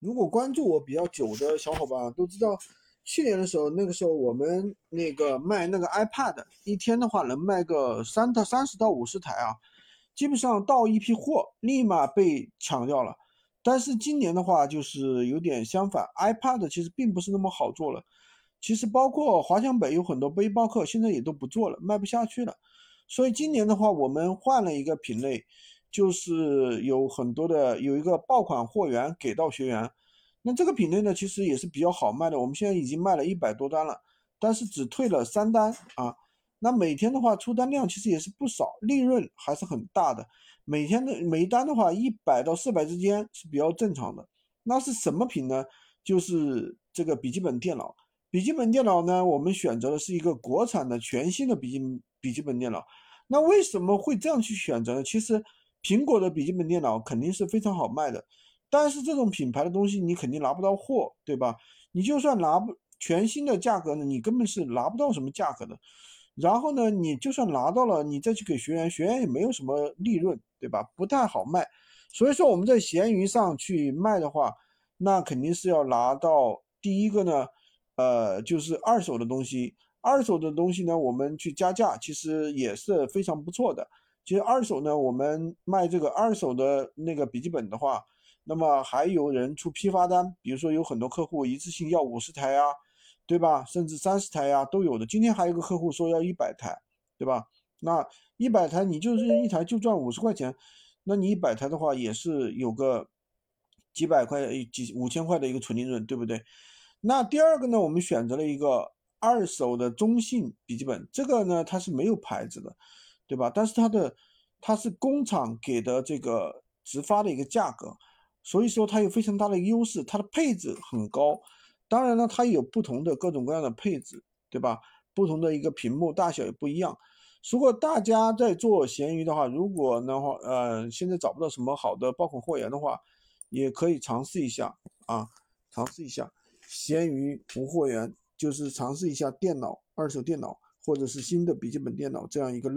如果关注我比较久的小伙伴都知道，去年的时候，那个时候我们那个卖那个 iPad，一天的话能卖个三到三十到五十台啊，基本上到一批货立马被抢掉了。但是今年的话就是有点相反，iPad 其实并不是那么好做了。其实包括华强北有很多背包客现在也都不做了，卖不下去了。所以今年的话，我们换了一个品类。就是有很多的有一个爆款货源给到学员，那这个品类呢，其实也是比较好卖的。我们现在已经卖了一百多单了，但是只退了三单啊。那每天的话出单量其实也是不少，利润还是很大的。每天的每一单的话，一百到四百之间是比较正常的。那是什么品呢？就是这个笔记本电脑。笔记本电脑呢，我们选择的是一个国产的全新的笔记笔记本电脑。那为什么会这样去选择呢？其实。苹果的笔记本电脑肯定是非常好卖的，但是这种品牌的东西你肯定拿不到货，对吧？你就算拿不全新的价格呢，你根本是拿不到什么价格的。然后呢，你就算拿到了，你再去给学员，学员也没有什么利润，对吧？不太好卖。所以说我们在闲鱼上去卖的话，那肯定是要拿到第一个呢，呃，就是二手的东西。二手的东西呢，我们去加价，其实也是非常不错的。其实二手呢，我们卖这个二手的那个笔记本的话，那么还有人出批发单，比如说有很多客户一次性要五十台呀，对吧？甚至三十台呀都有的。今天还有个客户说要一百台，对吧？那一百台你就是一台就赚五十块钱，那你一百台的话也是有个几百块、几五千块的一个纯利润，对不对？那第二个呢，我们选择了一个二手的中性笔记本，这个呢它是没有牌子的。对吧？但是它的它是工厂给的这个直发的一个价格，所以说它有非常大的优势，它的配置很高。当然呢，它有不同的各种各样的配置，对吧？不同的一个屏幕大小也不一样。如果大家在做闲鱼的话，如果的话，呃，现在找不到什么好的爆款货源的话，也可以尝试一下啊，尝试一下闲鱼无货源，就是尝试一下电脑二手电脑或者是新的笔记本电脑这样一个类。